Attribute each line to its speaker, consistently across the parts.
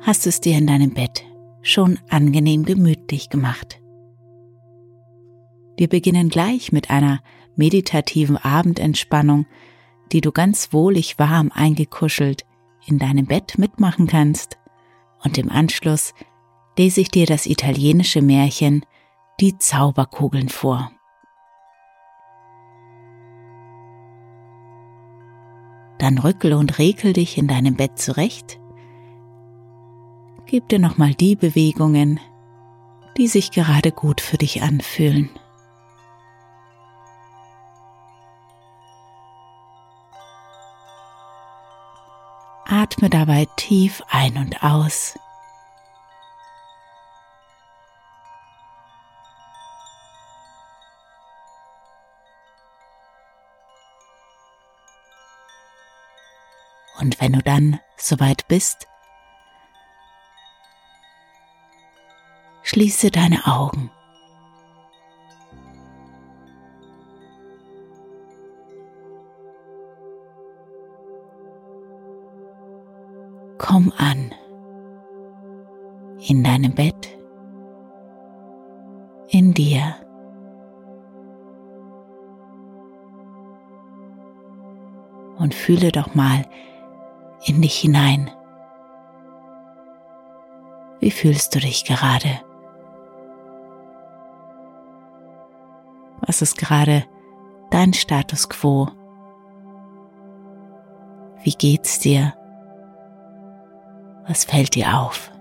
Speaker 1: hast du es dir in deinem Bett schon angenehm gemütlich gemacht. Wir beginnen gleich mit einer meditativen Abendentspannung, die du ganz wohlig warm eingekuschelt in deinem Bett mitmachen kannst. Und im Anschluss lese ich dir das italienische Märchen Die Zauberkugeln vor. Dann rückel und rekel dich in deinem Bett zurecht Gib dir nochmal die Bewegungen, die sich gerade gut für dich anfühlen. Atme dabei tief ein und aus. Und wenn du dann soweit bist, Schließe deine Augen. Komm an in deinem Bett, in dir. Und fühle doch mal in dich hinein. Wie fühlst du dich gerade? Was ist gerade dein Status quo? Wie geht's dir? Was fällt dir auf?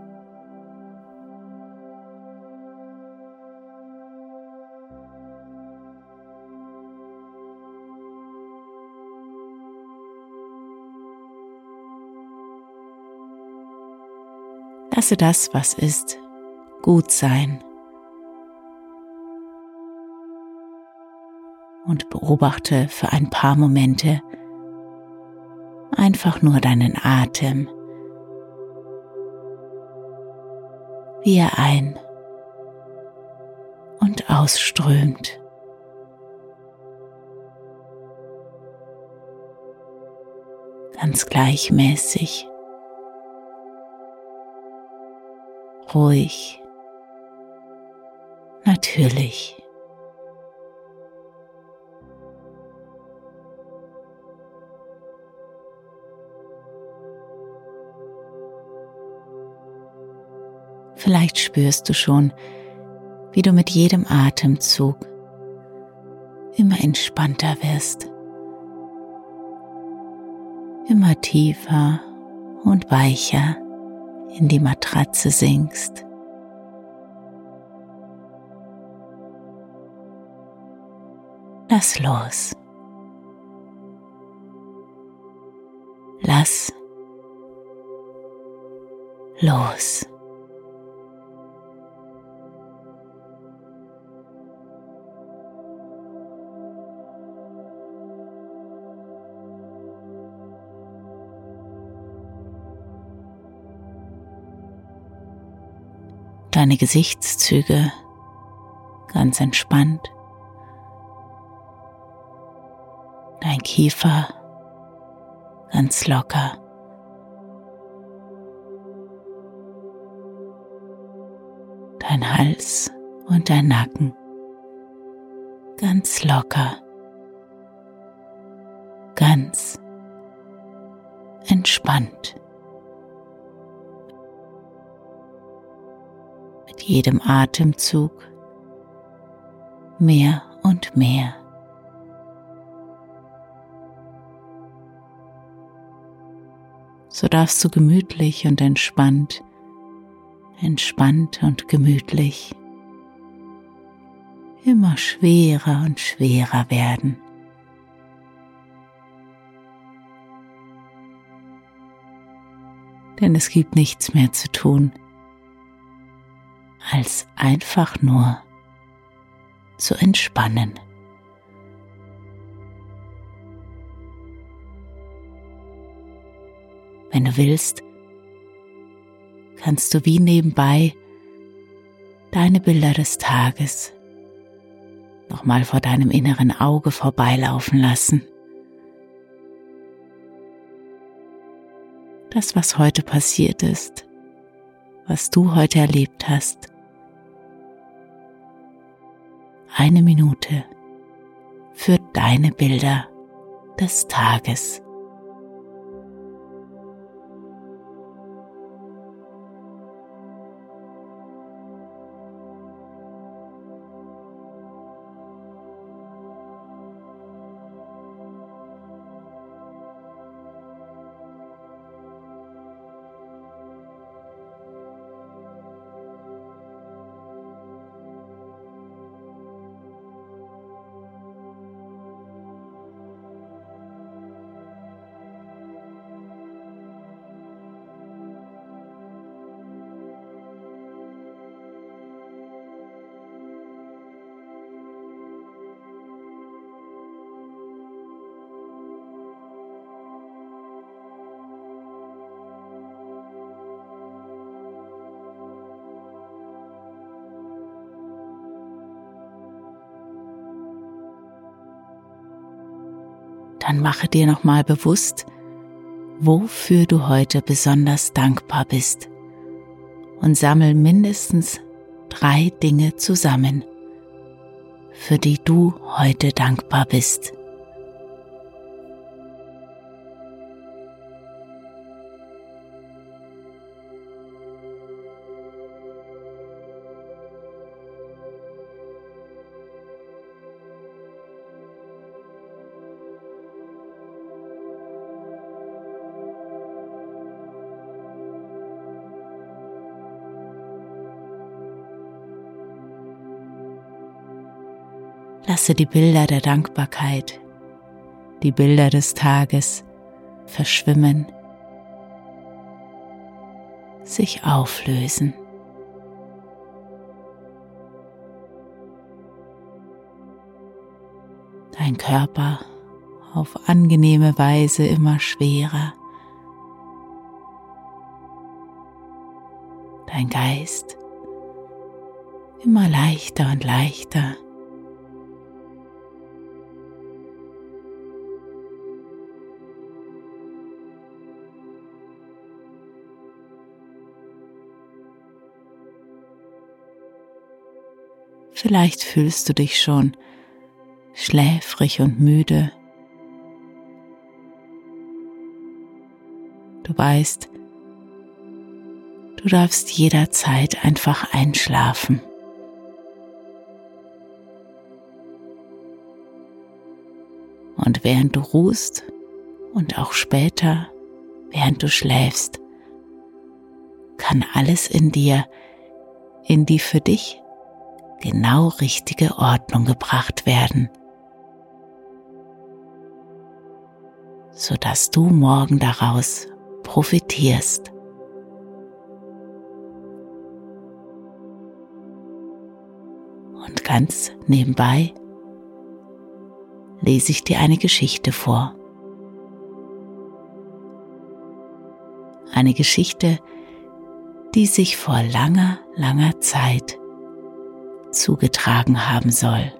Speaker 1: Lasse das, was ist, gut sein. Und beobachte für ein paar Momente einfach nur deinen Atem, wie er ein und ausströmt. Ganz gleichmäßig, ruhig, natürlich. Vielleicht spürst du schon, wie du mit jedem Atemzug immer entspannter wirst, immer tiefer und weicher in die Matratze sinkst. Lass los. Lass los. Deine Gesichtszüge ganz entspannt, dein Kiefer ganz locker. Dein Hals und dein Nacken ganz locker, ganz entspannt. Jedem Atemzug mehr und mehr. So darfst du gemütlich und entspannt, entspannt und gemütlich immer schwerer und schwerer werden. Denn es gibt nichts mehr zu tun, als einfach nur zu entspannen. Wenn du willst, kannst du wie nebenbei deine Bilder des Tages nochmal vor deinem inneren Auge vorbeilaufen lassen. Das, was heute passiert ist, was du heute erlebt hast. Eine Minute für deine Bilder des Tages. Dann mache dir nochmal bewusst, wofür du heute besonders dankbar bist und sammel mindestens drei Dinge zusammen, für die du heute dankbar bist. Lasse die Bilder der Dankbarkeit, die Bilder des Tages verschwimmen, sich auflösen. Dein Körper auf angenehme Weise immer schwerer. Dein Geist immer leichter und leichter. Vielleicht fühlst du dich schon schläfrig und müde. Du weißt, du darfst jederzeit einfach einschlafen. Und während du ruhst und auch später, während du schläfst, kann alles in dir in die für dich genau richtige Ordnung gebracht werden, sodass du morgen daraus profitierst. Und ganz nebenbei lese ich dir eine Geschichte vor. Eine Geschichte, die sich vor langer, langer Zeit zugetragen haben soll.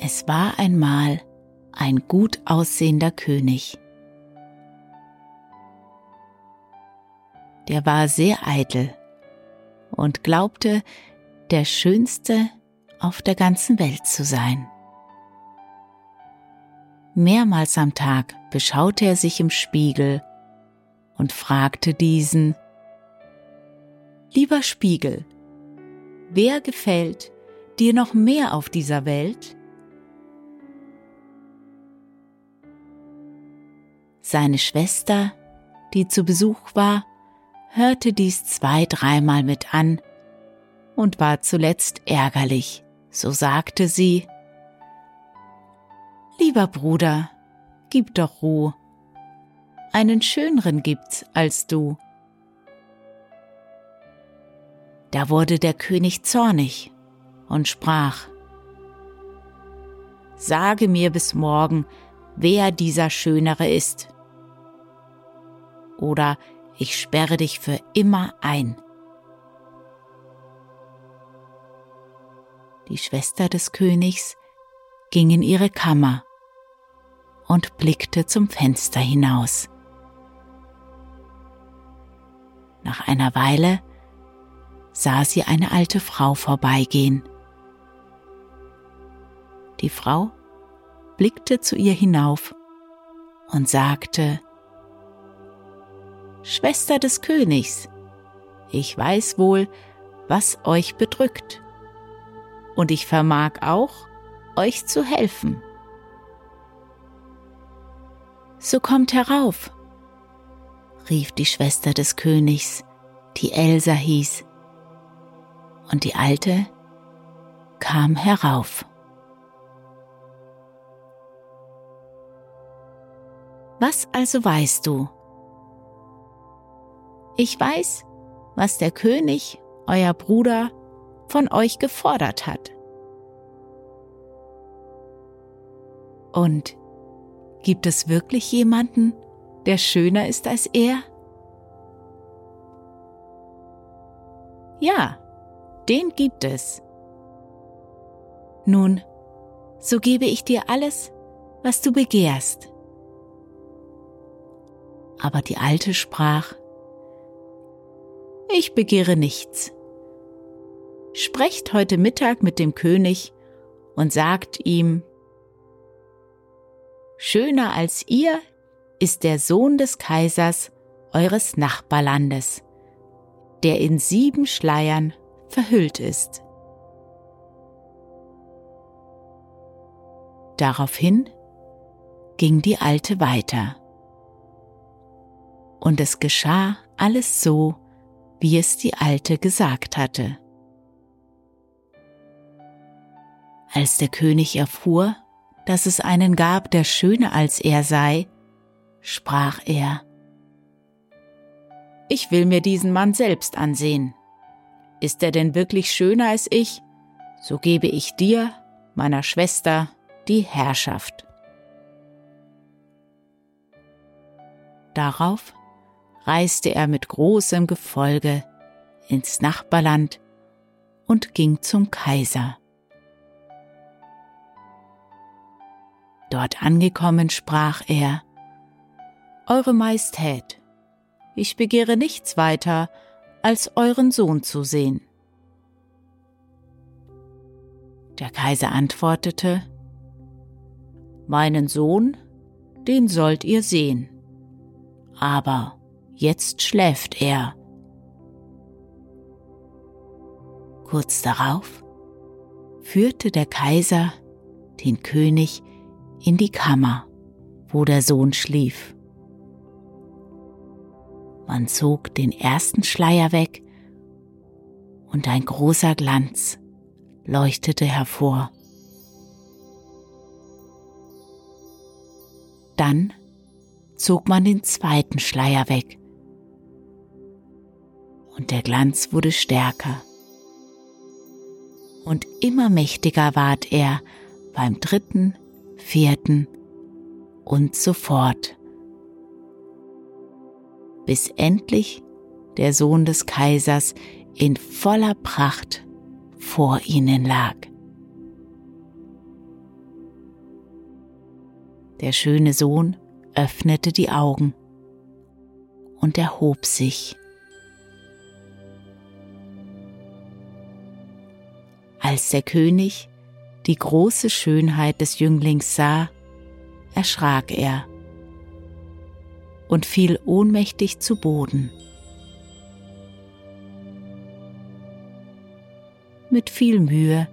Speaker 1: Es war einmal ein gut aussehender König. Der war sehr eitel und glaubte, der schönste auf der ganzen Welt zu sein. Mehrmals am Tag beschaute er sich im Spiegel und fragte diesen, Lieber Spiegel, wer gefällt dir noch mehr auf dieser Welt? Seine Schwester, die zu Besuch war, hörte dies zwei, dreimal mit an und war zuletzt ärgerlich. So sagte sie, Lieber Bruder, gib doch Ruhe. Einen schöneren gibt's als du. Da wurde der König zornig und sprach, Sage mir bis morgen, wer dieser Schönere ist. Oder ich sperre dich für immer ein. Die Schwester des Königs ging in ihre Kammer und blickte zum Fenster hinaus. Nach einer Weile sah sie eine alte Frau vorbeigehen. Die Frau blickte zu ihr hinauf und sagte, Schwester des Königs, ich weiß wohl, was euch bedrückt, und ich vermag auch, euch zu helfen. So kommt herauf, rief die Schwester des Königs, die Elsa hieß, und die Alte kam herauf. Was also weißt du? Ich weiß, was der König, euer Bruder, von euch gefordert hat. Und gibt es wirklich jemanden, der schöner ist als er? Ja, den gibt es. Nun, so gebe ich dir alles, was du begehrst. Aber die Alte sprach, Ich begehre nichts. Sprecht heute Mittag mit dem König und sagt ihm, Schöner als ihr ist der Sohn des Kaisers eures Nachbarlandes, der in sieben Schleiern verhüllt ist. Daraufhin ging die Alte weiter. Und es geschah alles so, wie es die Alte gesagt hatte. Als der König erfuhr, dass es einen gab, der schöner als er sei, sprach er, Ich will mir diesen Mann selbst ansehen. Ist er denn wirklich schöner als ich, so gebe ich dir, meiner Schwester, die Herrschaft. Darauf reiste er mit großem Gefolge ins Nachbarland und ging zum Kaiser. Dort angekommen sprach er, Eure Majestät, ich begehre nichts weiter, als euren Sohn zu sehen. Der Kaiser antwortete, Meinen Sohn, den sollt ihr sehen, aber jetzt schläft er. Kurz darauf führte der Kaiser den König in die Kammer, wo der Sohn schlief. Man zog den ersten Schleier weg und ein großer Glanz leuchtete hervor. Dann zog man den zweiten Schleier weg und der Glanz wurde stärker. Und immer mächtiger ward er beim dritten, vierten und so fort bis endlich der Sohn des Kaisers in voller Pracht vor ihnen lag. Der schöne Sohn öffnete die Augen und erhob sich. Als der König die große Schönheit des Jünglings sah, erschrak er und fiel ohnmächtig zu Boden. Mit viel Mühe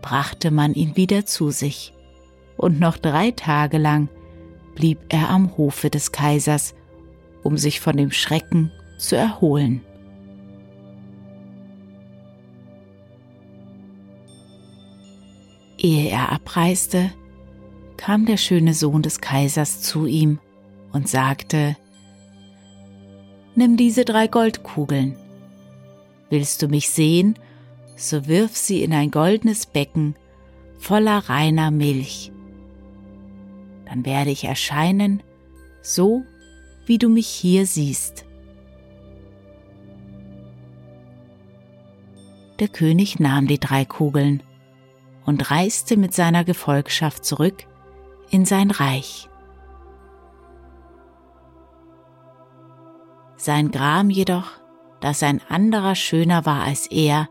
Speaker 1: brachte man ihn wieder zu sich, und noch drei Tage lang blieb er am Hofe des Kaisers, um sich von dem Schrecken zu erholen. Ehe er abreiste, kam der schöne Sohn des Kaisers zu ihm und sagte, Nimm diese drei Goldkugeln. Willst du mich sehen, so wirf sie in ein goldenes Becken voller reiner Milch. Dann werde ich erscheinen, so wie du mich hier siehst. Der König nahm die drei Kugeln und reiste mit seiner Gefolgschaft zurück in sein Reich. Sein Gram jedoch, dass ein anderer schöner war als er,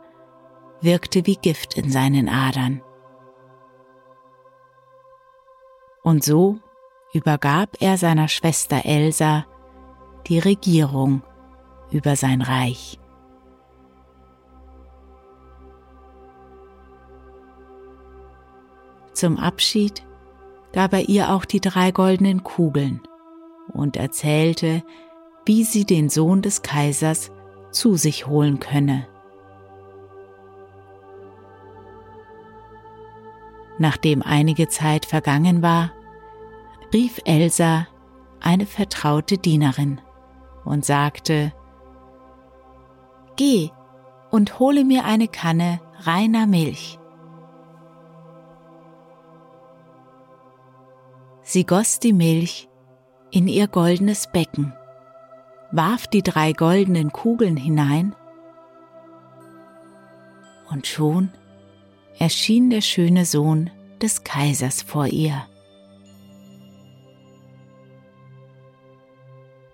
Speaker 1: wirkte wie Gift in seinen Adern. Und so übergab er seiner Schwester Elsa die Regierung über sein Reich. Zum Abschied gab er ihr auch die drei goldenen Kugeln und erzählte, wie sie den Sohn des Kaisers zu sich holen könne. Nachdem einige Zeit vergangen war, rief Elsa eine vertraute Dienerin und sagte, Geh und hole mir eine Kanne reiner Milch. Sie goss die Milch in ihr goldenes Becken, warf die drei goldenen Kugeln hinein und schon erschien der schöne Sohn des Kaisers vor ihr.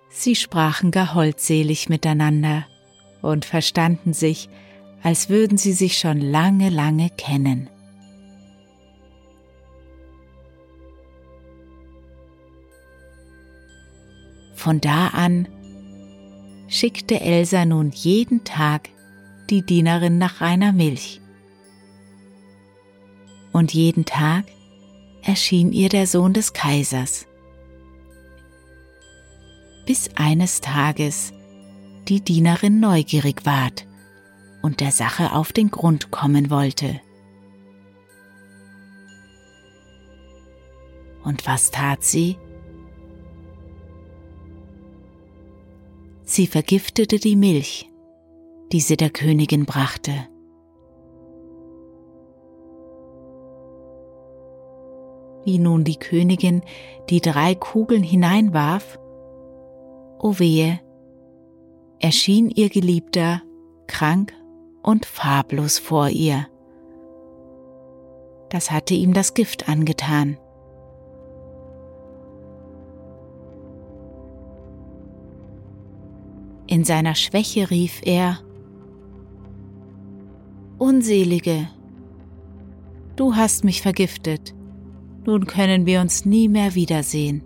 Speaker 1: Sie sprachen gar holdselig miteinander und verstanden sich, als würden sie sich schon lange, lange kennen. Von da an schickte Elsa nun jeden Tag die Dienerin nach reiner Milch. Und jeden Tag erschien ihr der Sohn des Kaisers, bis eines Tages die Dienerin neugierig ward und der Sache auf den Grund kommen wollte. Und was tat sie? Sie vergiftete die Milch, die sie der Königin brachte. Wie nun die Königin die drei Kugeln hineinwarf, o wehe, erschien ihr Geliebter krank und farblos vor ihr. Das hatte ihm das Gift angetan. In seiner Schwäche rief er, Unselige, du hast mich vergiftet, nun können wir uns nie mehr wiedersehen.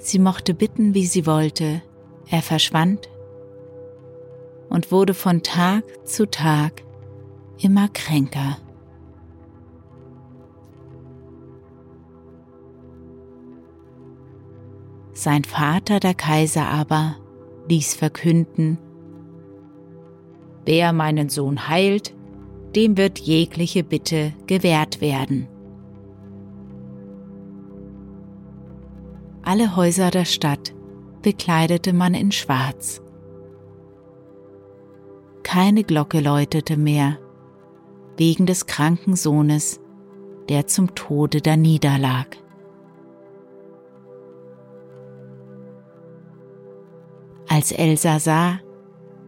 Speaker 1: Sie mochte bitten, wie sie wollte, er verschwand und wurde von Tag zu Tag immer kränker. Sein Vater, der Kaiser aber, ließ verkünden, Wer meinen Sohn heilt, dem wird jegliche Bitte gewährt werden. Alle Häuser der Stadt bekleidete man in Schwarz. Keine Glocke läutete mehr, wegen des kranken Sohnes, der zum Tode da Als Elsa sah,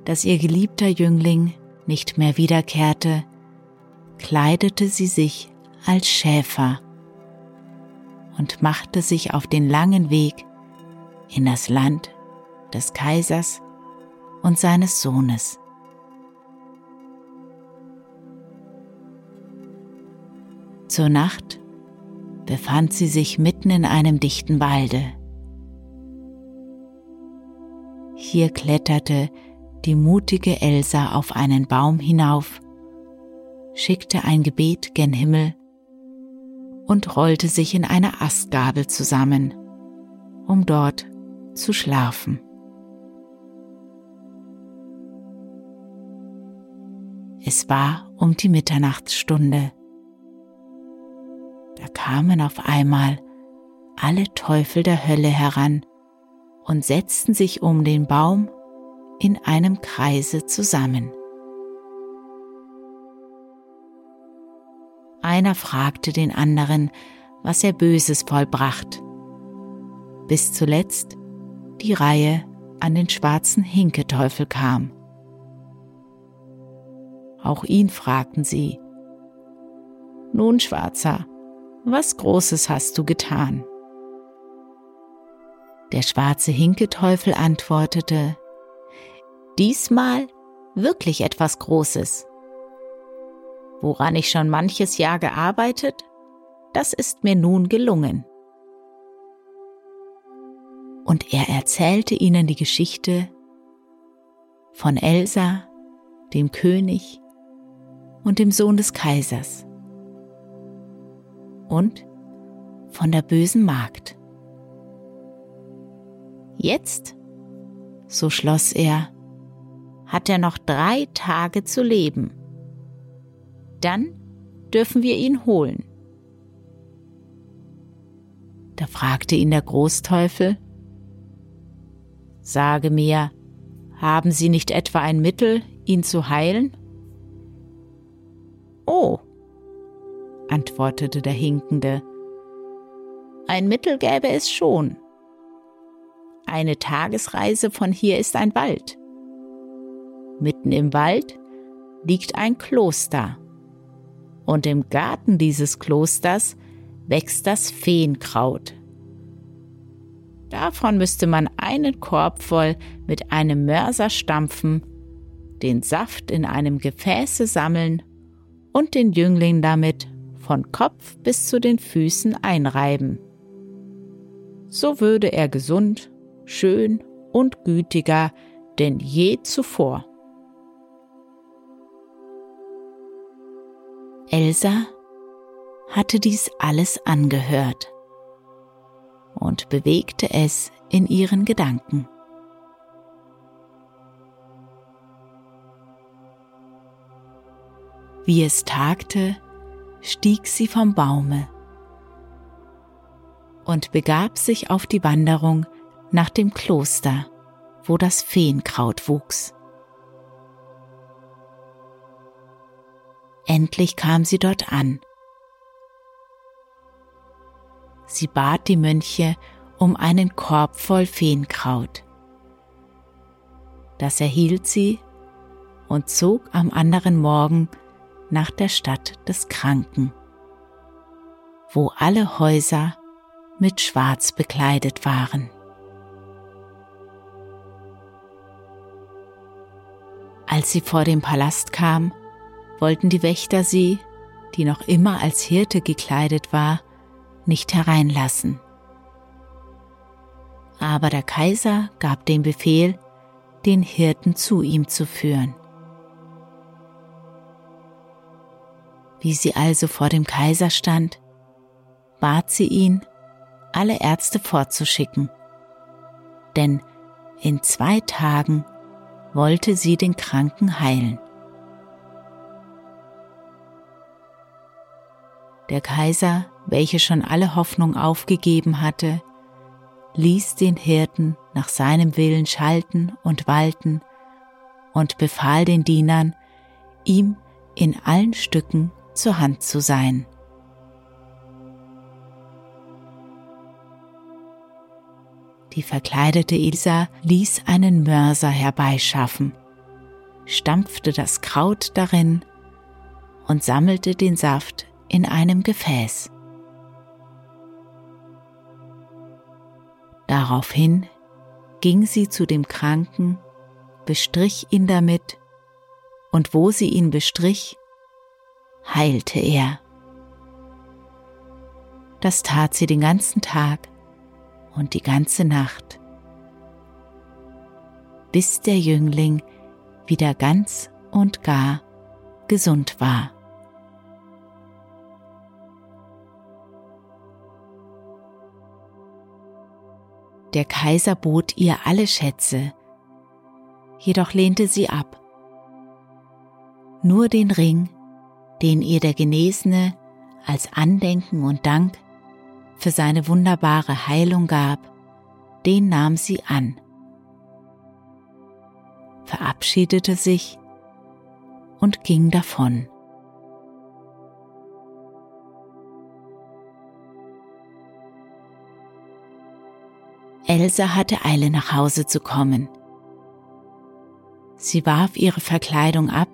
Speaker 1: dass ihr geliebter Jüngling nicht mehr wiederkehrte, kleidete sie sich als Schäfer und machte sich auf den langen Weg in das Land des Kaisers und seines Sohnes. Zur Nacht befand sie sich mitten in einem dichten Walde. Hier kletterte die mutige Elsa auf einen Baum hinauf, schickte ein Gebet gen Himmel und rollte sich in eine Astgabel zusammen, um dort zu schlafen. Es war um die Mitternachtsstunde. Da kamen auf einmal alle Teufel der Hölle heran und setzten sich um den Baum in einem Kreise zusammen. Einer fragte den anderen, was er Böses vollbracht, bis zuletzt die Reihe an den schwarzen Hinketeufel kam. Auch ihn fragten sie, Nun, Schwarzer, was Großes hast du getan? Der schwarze Hinketeufel antwortete, Diesmal wirklich etwas Großes. Woran ich schon manches Jahr gearbeitet, das ist mir nun gelungen. Und er erzählte ihnen die Geschichte von Elsa, dem König und dem Sohn des Kaisers und von der bösen Magd. Jetzt, so schloss er, hat er noch drei Tage zu leben. Dann dürfen wir ihn holen. Da fragte ihn der Großteufel, Sage mir, haben Sie nicht etwa ein Mittel, ihn zu heilen? Oh, antwortete der Hinkende, ein Mittel gäbe es schon. Eine Tagesreise von hier ist ein Wald. Mitten im Wald liegt ein Kloster. Und im Garten dieses Klosters wächst das Feenkraut. Davon müsste man einen Korb voll mit einem Mörser stampfen, den Saft in einem Gefäße sammeln und den Jüngling damit von Kopf bis zu den Füßen einreiben. So würde er gesund, schön und gütiger denn je zuvor. Elsa hatte dies alles angehört und bewegte es in ihren Gedanken. Wie es tagte, stieg sie vom Baume und begab sich auf die Wanderung nach dem Kloster, wo das Feenkraut wuchs. Endlich kam sie dort an. Sie bat die Mönche um einen Korb voll Feenkraut. Das erhielt sie und zog am anderen Morgen nach der Stadt des Kranken, wo alle Häuser mit Schwarz bekleidet waren. Als sie vor dem Palast kam, wollten die Wächter sie, die noch immer als Hirte gekleidet war, nicht hereinlassen. Aber der Kaiser gab den Befehl, den Hirten zu ihm zu führen. Wie sie also vor dem Kaiser stand, bat sie ihn, alle Ärzte fortzuschicken, denn in zwei Tagen wollte sie den Kranken heilen. Der Kaiser, welcher schon alle Hoffnung aufgegeben hatte, ließ den Hirten nach seinem Willen schalten und walten und befahl den Dienern, ihm in allen Stücken zur Hand zu sein. Die verkleidete Ilsa ließ einen Mörser herbeischaffen, stampfte das Kraut darin und sammelte den Saft in einem Gefäß. Daraufhin ging sie zu dem Kranken, bestrich ihn damit, und wo sie ihn bestrich, heilte er. Das tat sie den ganzen Tag und die ganze Nacht, bis der Jüngling wieder ganz und gar gesund war. Der Kaiser bot ihr alle Schätze, jedoch lehnte sie ab. Nur den Ring, den ihr der Genesene als Andenken und Dank für seine wunderbare Heilung gab, den nahm sie an, verabschiedete sich und ging davon. Elsa hatte Eile nach Hause zu kommen. Sie warf ihre Verkleidung ab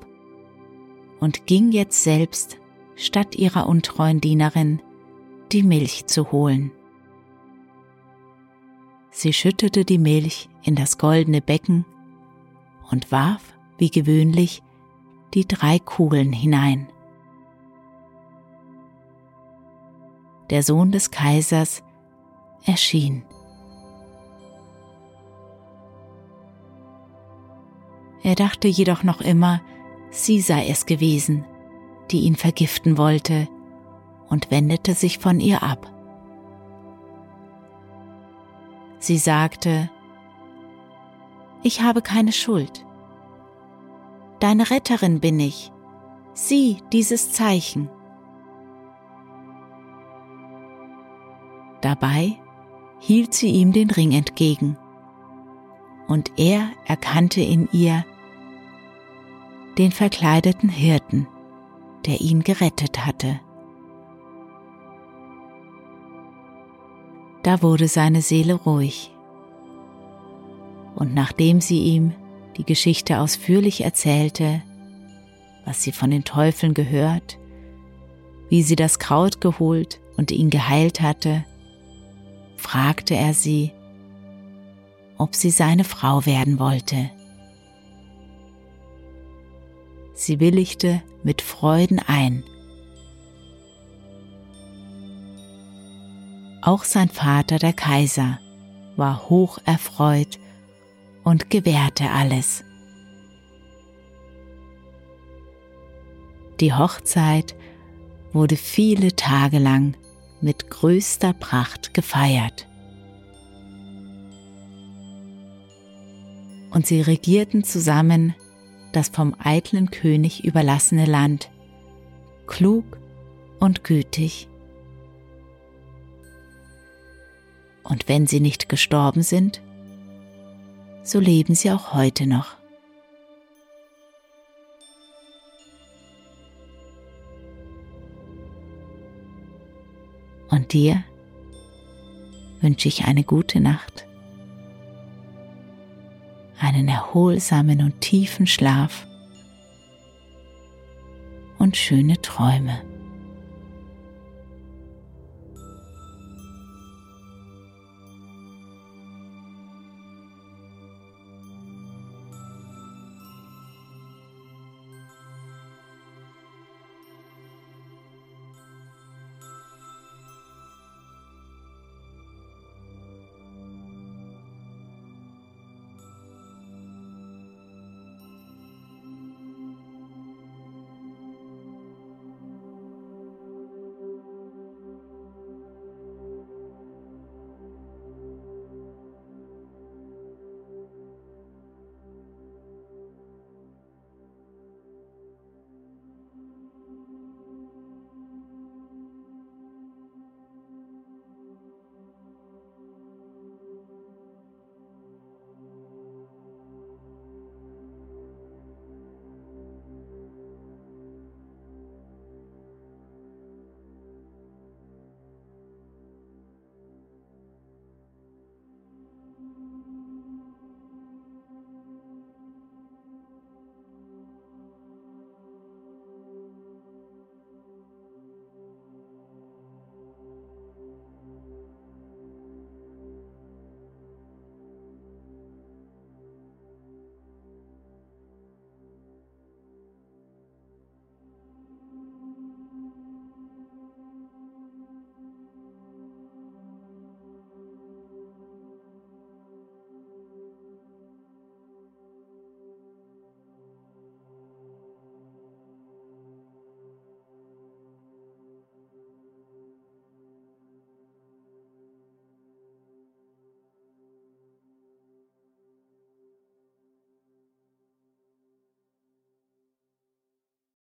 Speaker 1: und ging jetzt selbst, statt ihrer untreuen Dienerin, die Milch zu holen. Sie schüttete die Milch in das goldene Becken und warf, wie gewöhnlich, die drei Kugeln hinein. Der Sohn des Kaisers erschien. Er dachte jedoch noch immer, sie sei es gewesen, die ihn vergiften wollte, und wendete sich von ihr ab. Sie sagte, Ich habe keine Schuld. Deine Retterin bin ich. Sieh dieses Zeichen. Dabei hielt sie ihm den Ring entgegen, und er erkannte in ihr den verkleideten Hirten, der ihn gerettet hatte. Da wurde seine Seele ruhig. Und nachdem sie ihm die Geschichte ausführlich erzählte, was sie von den Teufeln gehört, wie sie das Kraut geholt und ihn geheilt hatte, fragte er sie, ob sie seine Frau werden wollte. Sie willigte mit Freuden ein Auch sein Vater, der Kaiser, war hoch erfreut und gewährte alles. Die Hochzeit wurde viele Tage lang mit größter Pracht gefeiert. Und sie regierten zusammen das vom eitlen König überlassene Land, klug und gütig Und wenn sie nicht gestorben sind, so leben sie auch heute noch. Und dir wünsche ich eine gute Nacht, einen erholsamen und tiefen Schlaf und schöne Träume.